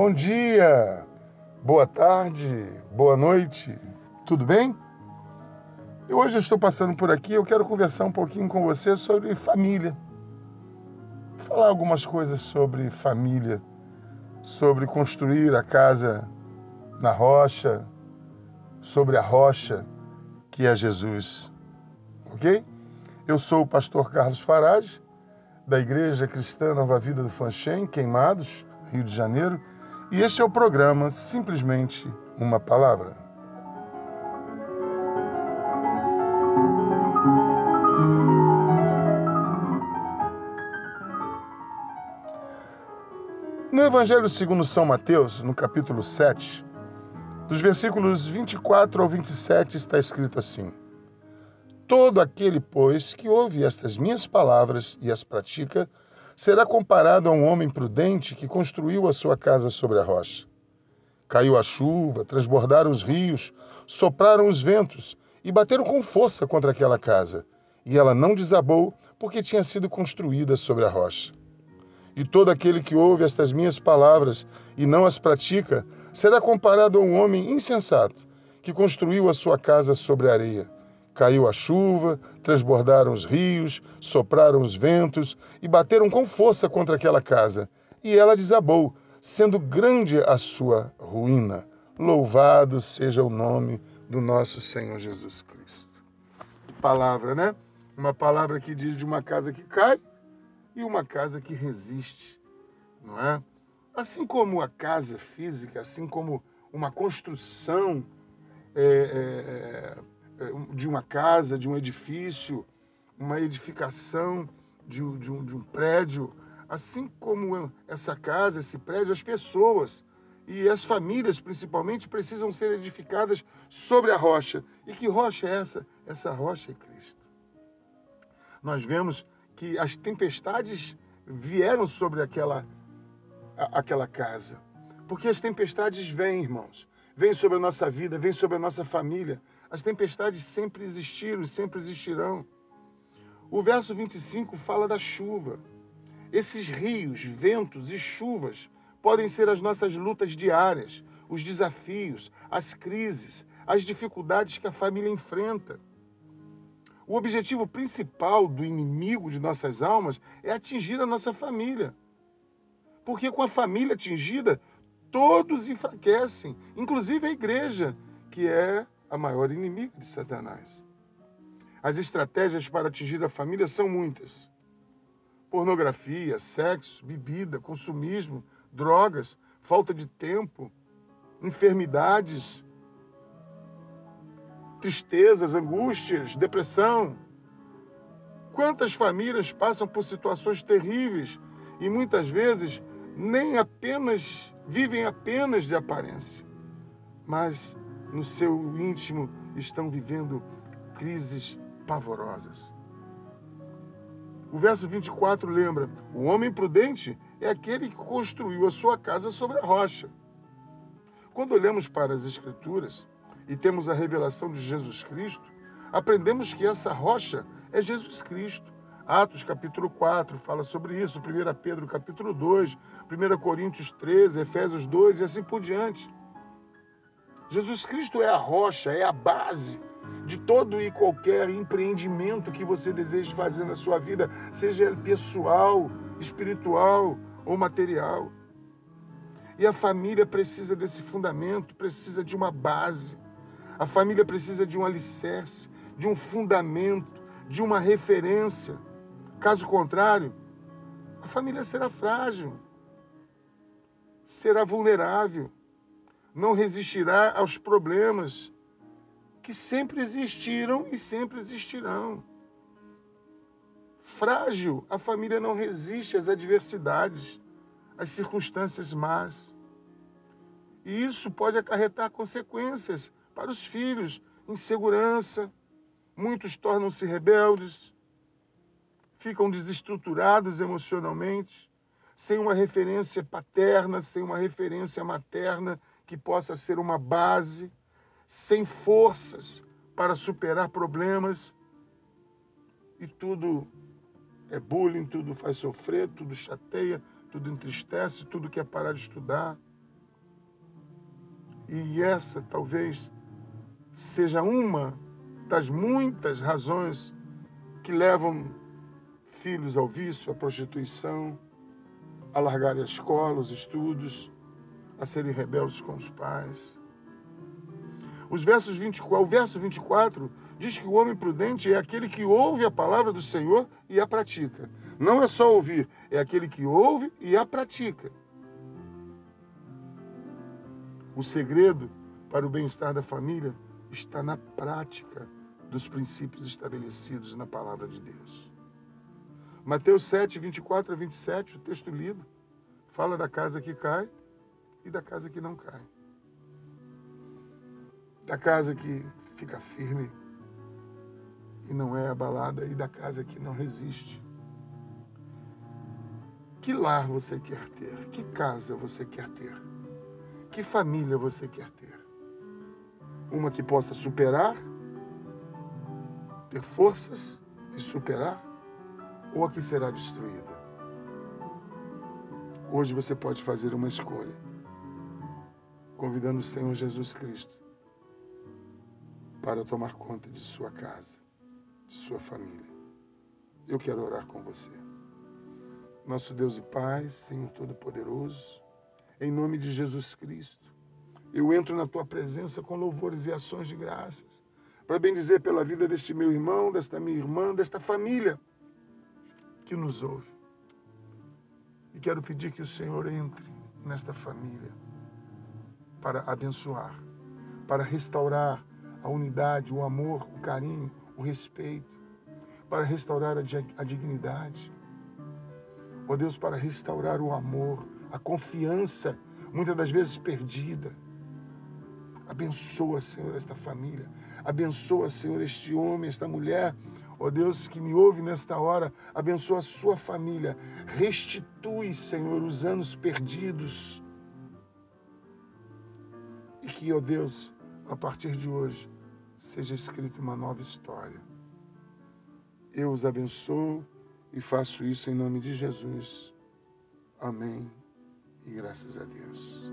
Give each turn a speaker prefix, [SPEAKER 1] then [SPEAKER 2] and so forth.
[SPEAKER 1] bom dia, boa tarde, boa noite, tudo bem? Eu hoje estou passando por aqui, eu quero conversar um pouquinho com você sobre família. Falar algumas coisas sobre família, sobre construir a casa na rocha, sobre a rocha que é Jesus. Ok? Eu sou o pastor Carlos Farage, da Igreja Cristã Nova Vida do Fanchen, Queimados, Rio de Janeiro, e este é o programa Simplesmente uma Palavra. No Evangelho segundo São Mateus, no capítulo 7, dos versículos 24 ao 27, está escrito assim: Todo aquele, pois, que ouve estas minhas palavras e as pratica, será comparado a um homem prudente que construiu a sua casa sobre a rocha. Caiu a chuva, transbordaram os rios, sopraram os ventos e bateram com força contra aquela casa. E ela não desabou, porque tinha sido construída sobre a rocha. E todo aquele que ouve estas minhas palavras e não as pratica, será comparado a um homem insensato que construiu a sua casa sobre a areia. Caiu a chuva, transbordaram os rios, sopraram os ventos e bateram com força contra aquela casa. E ela desabou, sendo grande a sua ruína. Louvado seja o nome do nosso Senhor Jesus Cristo. Palavra, né? Uma palavra que diz de uma casa que cai e uma casa que resiste, não é? Assim como a casa física, assim como uma construção é, é, é de uma casa, de um edifício, uma edificação de, de, um, de um prédio, assim como essa casa, esse prédio, as pessoas e as famílias, principalmente, precisam ser edificadas sobre a rocha. E que rocha é essa? Essa rocha é Cristo. Nós vemos que as tempestades vieram sobre aquela, aquela casa. Porque as tempestades vêm, irmãos. Vêm sobre a nossa vida, vêm sobre a nossa família. As tempestades sempre existiram e sempre existirão. O verso 25 fala da chuva. Esses rios, ventos e chuvas podem ser as nossas lutas diárias, os desafios, as crises, as dificuldades que a família enfrenta. O objetivo principal do inimigo de nossas almas é atingir a nossa família. Porque com a família atingida, todos enfraquecem, inclusive a igreja, que é a maior inimiga de Satanás. As estratégias para atingir a família são muitas: pornografia, sexo, bebida, consumismo, drogas, falta de tempo, enfermidades, tristezas, angústias, depressão. Quantas famílias passam por situações terríveis e muitas vezes nem apenas vivem apenas de aparência, mas no seu íntimo estão vivendo crises pavorosas. O verso 24 lembra: o homem prudente é aquele que construiu a sua casa sobre a rocha. Quando olhamos para as Escrituras e temos a revelação de Jesus Cristo, aprendemos que essa rocha é Jesus Cristo. Atos capítulo 4 fala sobre isso, 1 Pedro capítulo 2, 1 Coríntios 13, Efésios 2 e assim por diante. Jesus Cristo é a rocha, é a base de todo e qualquer empreendimento que você deseje fazer na sua vida, seja ele pessoal, espiritual ou material. E a família precisa desse fundamento, precisa de uma base. A família precisa de um alicerce, de um fundamento, de uma referência. Caso contrário, a família será frágil, será vulnerável não resistirá aos problemas que sempre existiram e sempre existirão. Frágil, a família não resiste às adversidades, às circunstâncias más. E isso pode acarretar consequências para os filhos, insegurança, muitos tornam-se rebeldes, ficam desestruturados emocionalmente, sem uma referência paterna, sem uma referência materna que possa ser uma base, sem forças para superar problemas. E tudo é bullying, tudo faz sofrer, tudo chateia, tudo entristece, tudo quer parar de estudar. E essa talvez seja uma das muitas razões que levam filhos ao vício, à prostituição, a largar a escola, os estudos, a serem rebeldes com os pais. Os versos 24, o verso 24 diz que o homem prudente é aquele que ouve a palavra do Senhor e a pratica. Não é só ouvir, é aquele que ouve e a pratica. O segredo para o bem-estar da família está na prática dos princípios estabelecidos na palavra de Deus. Mateus 7, 24 a 27, o texto lido, fala da casa que cai e da casa que não cai. Da casa que fica firme e não é abalada, e da casa que não resiste. Que lar você quer ter? Que casa você quer ter? Que família você quer ter? Uma que possa superar, ter forças e superar, ou a que será destruída? Hoje você pode fazer uma escolha, convidando o Senhor Jesus Cristo para tomar conta de sua casa, de sua família. Eu quero orar com você. Nosso Deus e Pai, Senhor Todo-Poderoso, em nome de Jesus Cristo, eu entro na tua presença com louvores e ações de graças, para bendizer pela vida deste meu irmão, desta minha irmã, desta família que nos ouve. E quero pedir que o Senhor entre nesta família para abençoar, para restaurar a unidade, o amor, o carinho, o respeito, para restaurar a, dignidade. Ó Deus, para restaurar o amor, a confiança, muitas das vezes perdida. Abençoa, Senhor, esta família. Abençoa, Senhor, este homem, esta mulher. Ó Deus, que me ouve nesta hora, abençoa a sua família. Restitui, Senhor, os anos perdidos. Que, ó Deus, a partir de hoje, seja escrita uma nova história. Eu os abençoo e faço isso em nome de Jesus. Amém. E graças a Deus.